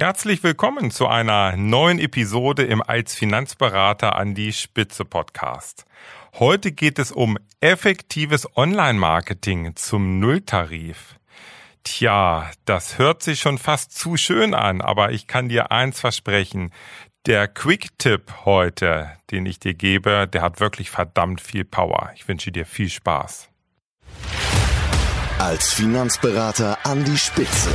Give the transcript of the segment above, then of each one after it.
Herzlich willkommen zu einer neuen Episode im Als Finanzberater an die Spitze Podcast. Heute geht es um effektives Online-Marketing zum Nulltarif. Tja, das hört sich schon fast zu schön an, aber ich kann dir eins versprechen. Der Quick-Tipp heute, den ich dir gebe, der hat wirklich verdammt viel Power. Ich wünsche dir viel Spaß. Als Finanzberater an die Spitze.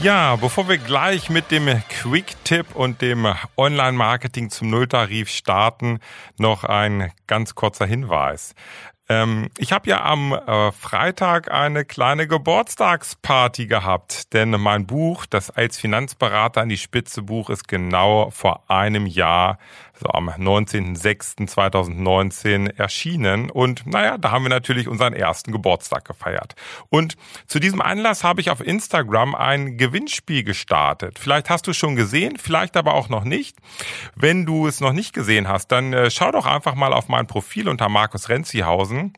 Ja, bevor wir gleich mit dem Quick-Tipp und dem Online-Marketing zum Nulltarif starten, noch ein ganz kurzer Hinweis. Ähm, ich habe ja am äh, Freitag eine kleine Geburtstagsparty gehabt, denn mein Buch, das als Finanzberater an die Spitze Buch, ist genau vor einem Jahr, am 19.06.2019 erschienen. Und naja, da haben wir natürlich unseren ersten Geburtstag gefeiert. Und zu diesem Anlass habe ich auf Instagram ein Gewinnspiel gestartet. Vielleicht hast du es schon gesehen, vielleicht aber auch noch nicht. Wenn du es noch nicht gesehen hast, dann äh, schau doch einfach mal auf mein Profil unter Markus Renzihausen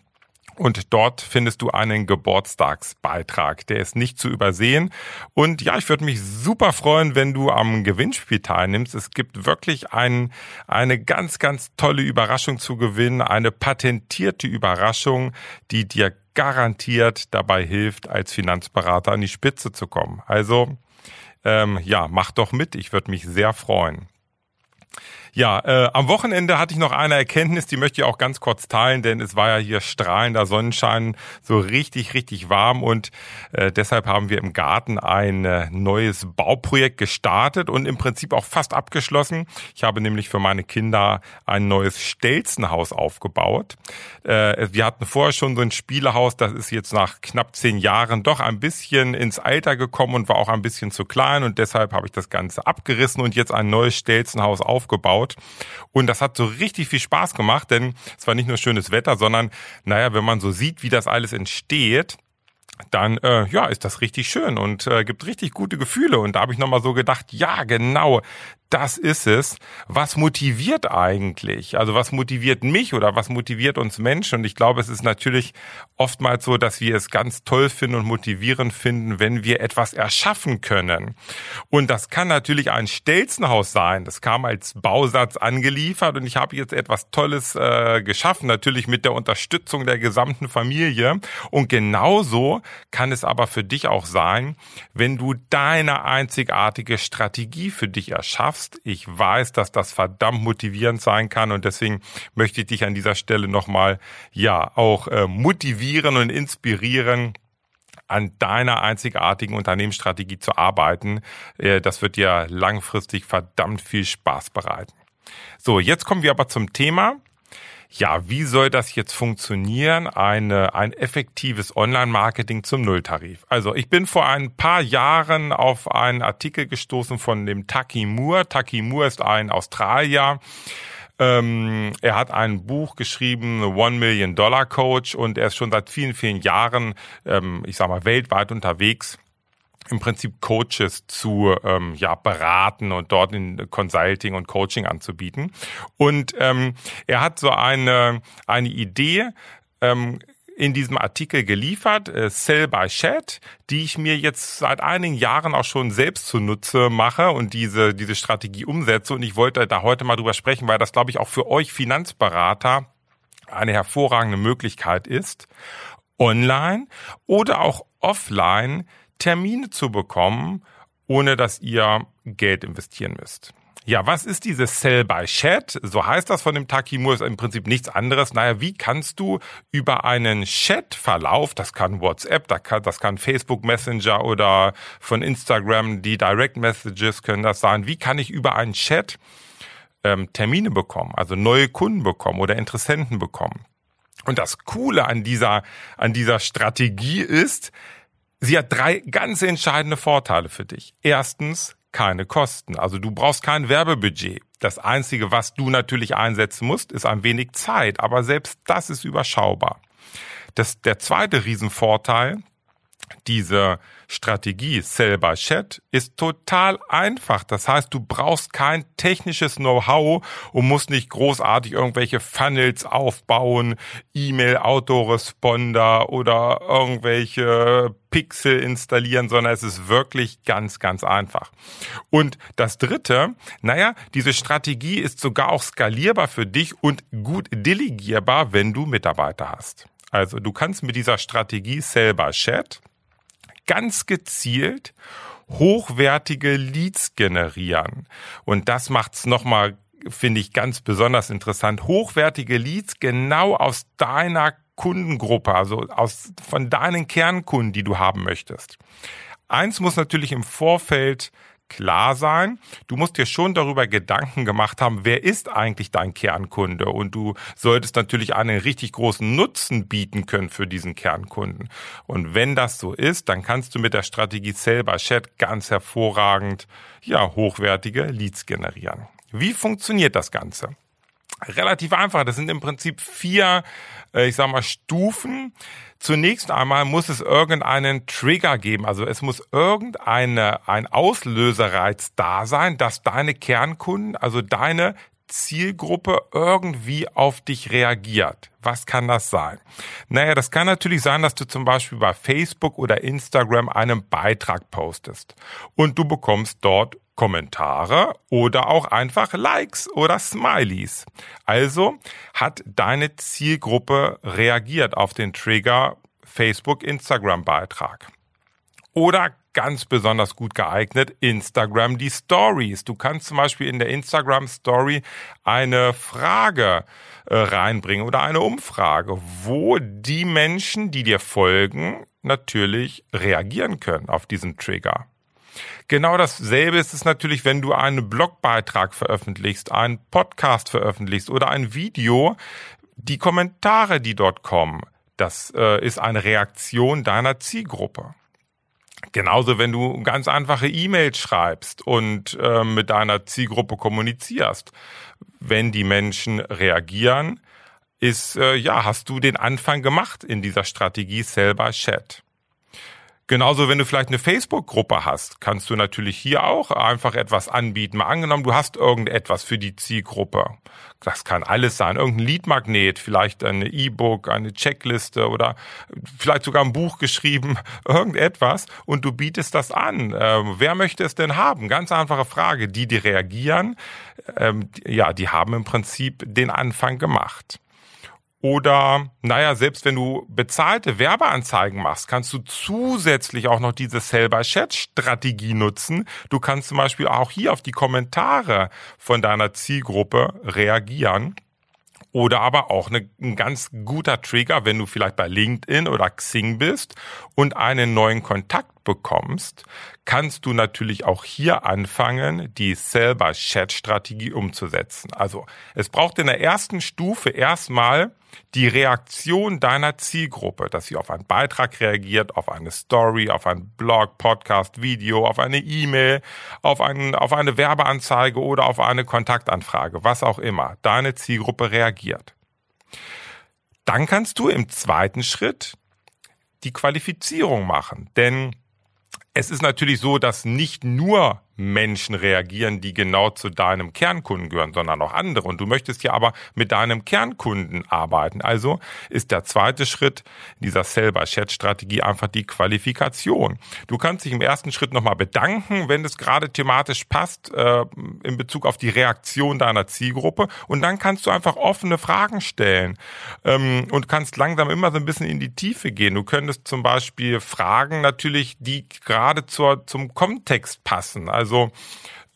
und dort findest du einen Geburtstagsbeitrag. Der ist nicht zu übersehen. Und ja, ich würde mich super freuen, wenn du am Gewinnspiel teilnimmst. Es gibt wirklich ein, eine ganz, ganz tolle Überraschung zu gewinnen. Eine patentierte Überraschung, die dir garantiert dabei hilft, als Finanzberater an die Spitze zu kommen. Also, ähm, ja, mach doch mit. Ich würde mich sehr freuen. Ja, äh, am Wochenende hatte ich noch eine Erkenntnis, die möchte ich auch ganz kurz teilen, denn es war ja hier strahlender Sonnenschein, so richtig, richtig warm und äh, deshalb haben wir im Garten ein äh, neues Bauprojekt gestartet und im Prinzip auch fast abgeschlossen. Ich habe nämlich für meine Kinder ein neues Stelzenhaus aufgebaut. Äh, wir hatten vorher schon so ein Spielehaus, das ist jetzt nach knapp zehn Jahren doch ein bisschen ins Alter gekommen und war auch ein bisschen zu klein und deshalb habe ich das Ganze abgerissen und jetzt ein neues Stelzenhaus aufgebaut aufgebaut. Und das hat so richtig viel Spaß gemacht, denn es war nicht nur schönes Wetter, sondern, naja, wenn man so sieht, wie das alles entsteht, dann äh, ja ist das richtig schön und äh, gibt richtig gute Gefühle und da habe ich noch mal so gedacht ja genau das ist es. Was motiviert eigentlich? Also was motiviert mich oder was motiviert uns Menschen? Und ich glaube, es ist natürlich oftmals so, dass wir es ganz toll finden und motivierend finden, wenn wir etwas erschaffen können. Und das kann natürlich ein Stelzenhaus sein. Das kam als Bausatz angeliefert und ich habe jetzt etwas Tolles äh, geschaffen, natürlich mit der Unterstützung der gesamten Familie. Und genauso kann es aber für dich auch sein, wenn du deine einzigartige Strategie für dich erschaffst schaffst. Ich weiß, dass das verdammt motivierend sein kann und deswegen möchte ich dich an dieser Stelle nochmal, ja, auch äh, motivieren und inspirieren, an deiner einzigartigen Unternehmensstrategie zu arbeiten. Äh, das wird dir langfristig verdammt viel Spaß bereiten. So, jetzt kommen wir aber zum Thema. Ja, wie soll das jetzt funktionieren? Eine, ein effektives Online-Marketing zum Nulltarif. Also ich bin vor ein paar Jahren auf einen Artikel gestoßen von dem Taki Moore. Taki Moore ist ein Australier. Ähm, er hat ein Buch geschrieben, One Million Dollar Coach, und er ist schon seit vielen, vielen Jahren, ähm, ich sag mal, weltweit unterwegs im Prinzip Coaches zu ähm, ja, beraten und dort in Consulting und Coaching anzubieten. Und ähm, er hat so eine, eine Idee, ähm, in diesem Artikel geliefert, äh, Sell by Chat, die ich mir jetzt seit einigen Jahren auch schon selbst zunutze mache und diese, diese Strategie umsetze. Und ich wollte da heute mal drüber sprechen, weil das, glaube ich, auch für euch Finanzberater eine hervorragende Möglichkeit ist, online oder auch offline Termine zu bekommen, ohne dass ihr Geld investieren müsst. Ja, was ist dieses Sell by Chat? So heißt das von dem Takimur, ist im Prinzip nichts anderes. Naja, wie kannst du über einen Chatverlauf, das kann WhatsApp, das kann, das kann Facebook Messenger oder von Instagram, die Direct Messages können das sein. Wie kann ich über einen Chat ähm, Termine bekommen, also neue Kunden bekommen oder Interessenten bekommen? Und das Coole an dieser, an dieser Strategie ist, sie hat drei ganz entscheidende Vorteile für dich. Erstens, keine Kosten. Also du brauchst kein Werbebudget. Das Einzige, was du natürlich einsetzen musst, ist ein wenig Zeit. Aber selbst das ist überschaubar. Das, der zweite Riesenvorteil, diese Strategie Sell by Chat ist total einfach. Das heißt, du brauchst kein technisches Know-how und musst nicht großartig irgendwelche Funnels aufbauen, E-Mail-Autoresponder oder irgendwelche Pixel installieren, sondern es ist wirklich ganz, ganz einfach. Und das dritte, naja, diese Strategie ist sogar auch skalierbar für dich und gut delegierbar, wenn du Mitarbeiter hast. Also du kannst mit dieser Strategie selber Chat ganz gezielt hochwertige Leads generieren. Und das macht's nochmal, finde ich, ganz besonders interessant. Hochwertige Leads genau aus deiner Kundengruppe, also aus, von deinen Kernkunden, die du haben möchtest. Eins muss natürlich im Vorfeld klar sein. Du musst dir schon darüber Gedanken gemacht haben, wer ist eigentlich dein Kernkunde? Und du solltest natürlich einen richtig großen Nutzen bieten können für diesen Kernkunden. Und wenn das so ist, dann kannst du mit der Strategie Selber Chat ganz hervorragend, ja, hochwertige Leads generieren. Wie funktioniert das Ganze? Relativ einfach. Das sind im Prinzip vier, äh, ich sag mal, Stufen Zunächst einmal muss es irgendeinen Trigger geben, also es muss irgendeine ein Auslöserreiz da sein, dass deine Kernkunden, also deine Zielgruppe irgendwie auf dich reagiert. Was kann das sein? Naja, das kann natürlich sein, dass du zum Beispiel bei Facebook oder Instagram einen Beitrag postest und du bekommst dort Kommentare oder auch einfach Likes oder Smileys. Also hat deine Zielgruppe reagiert auf den Trigger Facebook Instagram Beitrag. Oder ganz besonders gut geeignet, Instagram die Stories. Du kannst zum Beispiel in der Instagram Story eine Frage äh, reinbringen oder eine Umfrage, wo die Menschen, die dir folgen, natürlich reagieren können auf diesen Trigger. Genau dasselbe ist es natürlich, wenn du einen Blogbeitrag veröffentlichst, einen Podcast veröffentlichst oder ein Video. Die Kommentare, die dort kommen, das äh, ist eine Reaktion deiner Zielgruppe. Genauso, wenn du ganz einfache E-Mails schreibst und äh, mit deiner Zielgruppe kommunizierst. Wenn die Menschen reagieren, ist, äh, ja, hast du den Anfang gemacht in dieser Strategie selber Chat. Genauso, wenn du vielleicht eine Facebook-Gruppe hast, kannst du natürlich hier auch einfach etwas anbieten. Mal angenommen, du hast irgendetwas für die Zielgruppe. Das kann alles sein. Irgendein Leadmagnet, vielleicht eine E-Book, eine Checkliste oder vielleicht sogar ein Buch geschrieben, irgendetwas. Und du bietest das an. Ähm, wer möchte es denn haben? Ganz einfache Frage. Die, die reagieren, ähm, ja, die haben im Prinzip den Anfang gemacht. Oder, naja, selbst wenn du bezahlte Werbeanzeigen machst, kannst du zusätzlich auch noch diese Sell-by-Chat-Strategie nutzen. Du kannst zum Beispiel auch hier auf die Kommentare von deiner Zielgruppe reagieren. Oder aber auch eine, ein ganz guter Trigger, wenn du vielleicht bei LinkedIn oder Xing bist und einen neuen Kontakt bekommst, kannst du natürlich auch hier anfangen, die Sell-by-Chat-Strategie umzusetzen. Also es braucht in der ersten Stufe erstmal die Reaktion deiner Zielgruppe, dass sie auf einen Beitrag reagiert, auf eine Story, auf einen Blog, Podcast, Video, auf eine E-Mail, auf, einen, auf eine Werbeanzeige oder auf eine Kontaktanfrage, was auch immer. Deine Zielgruppe reagiert. Dann kannst du im zweiten Schritt die Qualifizierung machen, denn es ist natürlich so, dass nicht nur Menschen reagieren, die genau zu deinem Kernkunden gehören, sondern auch andere. Und du möchtest ja aber mit deinem Kernkunden arbeiten. Also ist der zweite Schritt dieser Sell-by-Chat-Strategie einfach die Qualifikation. Du kannst dich im ersten Schritt nochmal bedanken, wenn es gerade thematisch passt, äh, in Bezug auf die Reaktion deiner Zielgruppe. Und dann kannst du einfach offene Fragen stellen ähm, und kannst langsam immer so ein bisschen in die Tiefe gehen. Du könntest zum Beispiel Fragen natürlich, die gerade zur, zum Kontext passen. Also also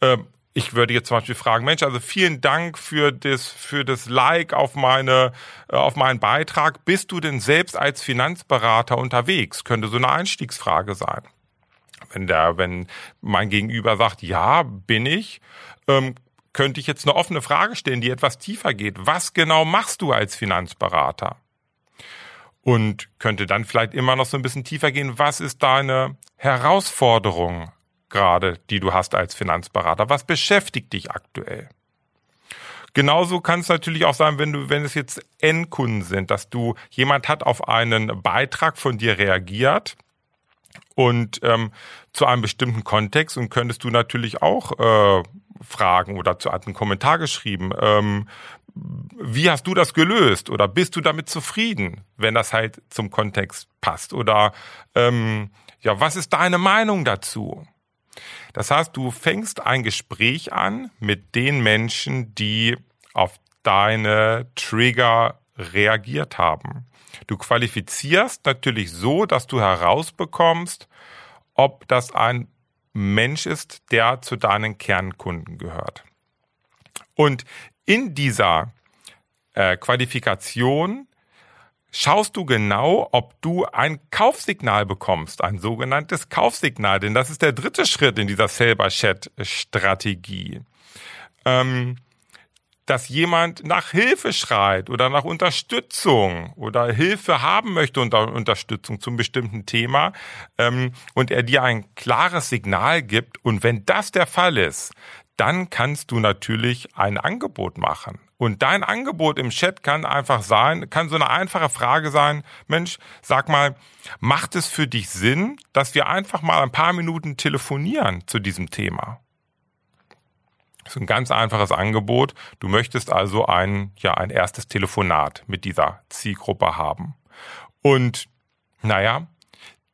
äh, ich würde jetzt zum Beispiel fragen, Mensch, also vielen Dank für das, für das Like auf meine, äh, auf meinen Beitrag. Bist du denn selbst als Finanzberater unterwegs? Könnte so eine Einstiegsfrage sein. Wenn der, wenn mein Gegenüber sagt, ja, bin ich, ähm, könnte ich jetzt eine offene Frage stellen, die etwas tiefer geht. Was genau machst du als Finanzberater? und könnte dann vielleicht immer noch so ein bisschen tiefer gehen. Was ist deine Herausforderung gerade, die du hast als Finanzberater? Was beschäftigt dich aktuell? Genauso kann es natürlich auch sein, wenn du, wenn es jetzt Endkunden sind, dass du jemand hat auf einen Beitrag von dir reagiert und ähm, zu einem bestimmten Kontext und könntest du natürlich auch äh, fragen oder zu einem Kommentar geschrieben, ähm, wie hast du das gelöst oder bist du damit zufrieden, wenn das halt zum Kontext passt oder ähm, ja, was ist deine Meinung dazu? Das heißt, du fängst ein Gespräch an mit den Menschen, die auf deine Trigger reagiert haben. Du qualifizierst natürlich so, dass du herausbekommst, ob das ein Mensch ist, der zu deinen Kernkunden gehört. Und in dieser äh, Qualifikation schaust du genau, ob du ein Kaufsignal bekommst, ein sogenanntes Kaufsignal, denn das ist der dritte Schritt in dieser Selber-Chat-Strategie. Ähm, dass jemand nach Hilfe schreit oder nach Unterstützung oder Hilfe haben möchte unter Unterstützung zum bestimmten Thema ähm, und er dir ein klares Signal gibt. Und wenn das der Fall ist, dann kannst du natürlich ein Angebot machen. Und dein Angebot im Chat kann einfach sein, kann so eine einfache Frage sein, Mensch, sag mal, macht es für dich Sinn, dass wir einfach mal ein paar Minuten telefonieren zu diesem Thema? Das ist ein ganz einfaches Angebot. Du möchtest also ein, ja, ein erstes Telefonat mit dieser Zielgruppe haben. Und, naja,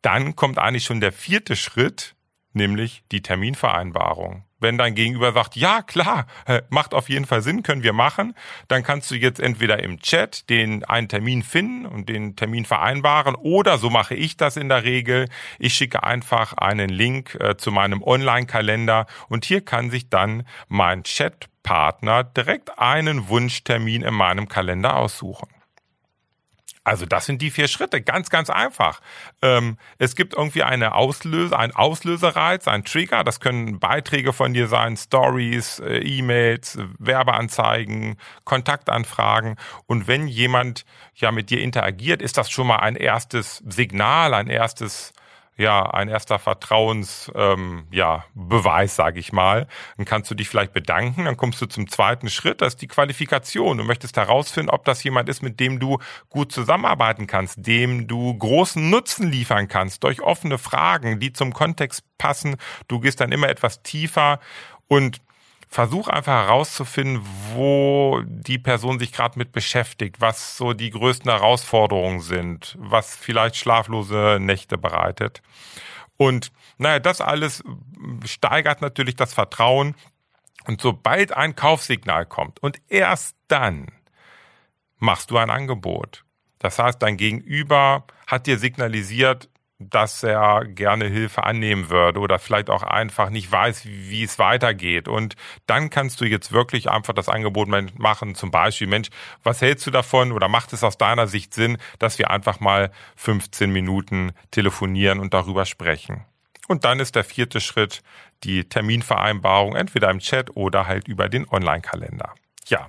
dann kommt eigentlich schon der vierte Schritt, nämlich die Terminvereinbarung. Wenn dein Gegenüber sagt, ja klar, äh, macht auf jeden Fall Sinn, können wir machen, dann kannst du jetzt entweder im Chat den einen Termin finden und den Termin vereinbaren oder so mache ich das in der Regel. Ich schicke einfach einen Link äh, zu meinem Online-Kalender und hier kann sich dann mein Chatpartner direkt einen Wunschtermin in meinem Kalender aussuchen. Also das sind die vier Schritte, ganz, ganz einfach. Ähm, es gibt irgendwie eine Auslöser, ein Auslösereiz, ein Trigger. Das können Beiträge von dir sein, Stories, äh, E-Mails, Werbeanzeigen, Kontaktanfragen. Und wenn jemand ja mit dir interagiert, ist das schon mal ein erstes Signal, ein erstes ja ein erster Vertrauens ähm, ja sage ich mal. Dann kannst du dich vielleicht bedanken, dann kommst du zum zweiten Schritt, das ist die Qualifikation. Du möchtest herausfinden, ob das jemand ist, mit dem du gut zusammenarbeiten kannst, dem du großen Nutzen liefern kannst durch offene Fragen, die zum Kontext passen. Du gehst dann immer etwas tiefer und versuch einfach herauszufinden, wo die Person sich gerade mit beschäftigt, was so die größten Herausforderungen sind, was vielleicht schlaflose Nächte bereitet. Und naja, das alles steigert natürlich das Vertrauen. Und sobald ein Kaufsignal kommt und erst dann machst du ein Angebot. Das heißt, dein Gegenüber hat dir signalisiert, dass er gerne Hilfe annehmen würde oder vielleicht auch einfach nicht weiß, wie, es weitergeht. Und dann kannst du jetzt wirklich einfach das Angebot machen, zum Beispiel, Mensch, was hältst du davon oder macht es aus deiner Sicht Sinn, dass wir einfach mal 15 Minuten telefonieren und darüber sprechen? Und dann ist der vierte Schritt die Terminvereinbarung, entweder im Chat oder halt über den Online-Kalender. Ja,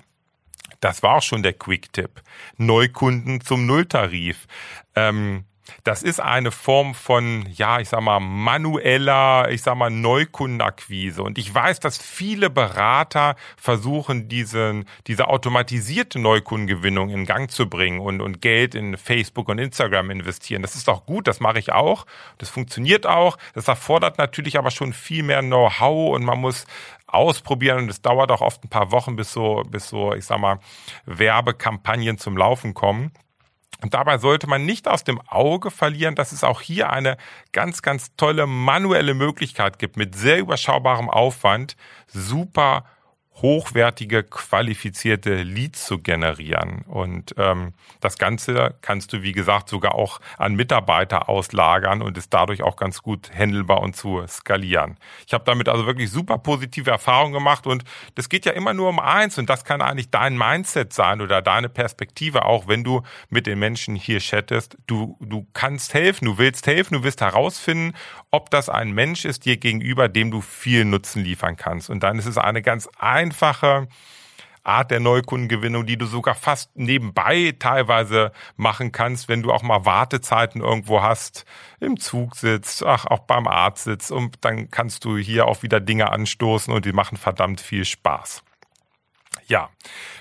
das war auch schon der Quick-Tipp. Neukunden zum Nulltarif. Ähm, das ist eine Form von, ja, ich sag mal, manueller, ich sag mal, Neukundenakquise. Und ich weiß, dass viele Berater versuchen, diesen, diese automatisierte Neukundengewinnung in Gang zu bringen und, und Geld in Facebook und Instagram investieren. Das ist auch gut, das mache ich auch. Das funktioniert auch. Das erfordert natürlich aber schon viel mehr Know-how und man muss ausprobieren und es dauert auch oft ein paar Wochen, bis so, bis so, ich sag mal, Werbekampagnen zum Laufen kommen. Und dabei sollte man nicht aus dem Auge verlieren, dass es auch hier eine ganz, ganz tolle manuelle Möglichkeit gibt, mit sehr überschaubarem Aufwand. Super hochwertige, qualifizierte Leads zu generieren. Und ähm, das Ganze kannst du, wie gesagt, sogar auch an Mitarbeiter auslagern und ist dadurch auch ganz gut handelbar und zu skalieren. Ich habe damit also wirklich super positive Erfahrungen gemacht und das geht ja immer nur um eins und das kann eigentlich dein Mindset sein oder deine Perspektive, auch wenn du mit den Menschen hier chattest. Du, du kannst helfen, du willst helfen, du wirst herausfinden, ob das ein Mensch ist dir gegenüber, dem du viel Nutzen liefern kannst. Und dann ist es eine ganz einfache Art der Neukundengewinnung, die du sogar fast nebenbei teilweise machen kannst, wenn du auch mal Wartezeiten irgendwo hast, im Zug sitzt, ach, auch beim Arzt sitzt und dann kannst du hier auch wieder Dinge anstoßen und die machen verdammt viel Spaß. Ja,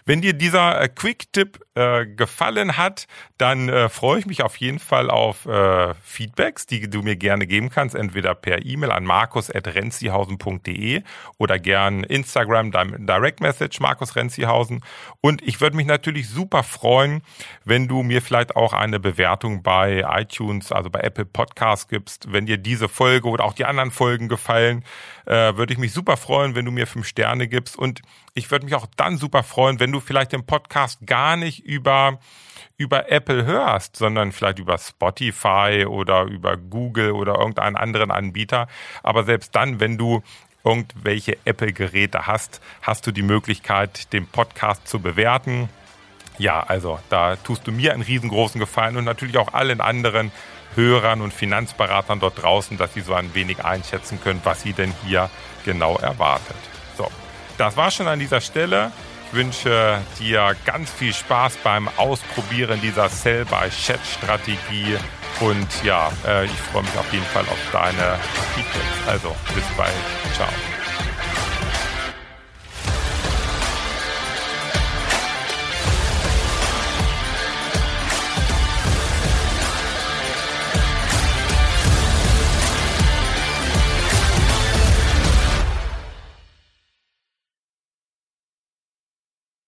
wenn dir dieser äh, Quick-Tipp äh, gefallen hat, dann äh, freue ich mich auf jeden Fall auf äh, Feedbacks, die du mir gerne geben kannst, entweder per E-Mail an markus.renzihausen.de oder gern Instagram Direct Message Markus Renzihausen. Und ich würde mich natürlich super freuen, wenn du mir vielleicht auch eine Bewertung bei iTunes, also bei Apple Podcasts gibst. Wenn dir diese Folge oder auch die anderen Folgen gefallen, äh, würde ich mich super freuen, wenn du mir fünf Sterne gibst. Und ich würde mich auch dann super freuen, wenn du vielleicht den Podcast gar nicht über über Apple hörst, sondern vielleicht über Spotify oder über Google oder irgendeinen anderen Anbieter. Aber selbst dann, wenn du irgendwelche Apple-Geräte hast, hast du die Möglichkeit, den Podcast zu bewerten. Ja, also da tust du mir einen riesengroßen Gefallen und natürlich auch allen anderen Hörern und Finanzberatern dort draußen, dass sie so ein wenig einschätzen können, was sie denn hier genau erwartet. So, das war schon an dieser Stelle. Ich wünsche dir ganz viel Spaß beim Ausprobieren dieser Sell-by-Chat-Strategie. Und ja, äh, ich freue mich auf jeden Fall auf deine Feedbacks. Also bis bald. Ciao.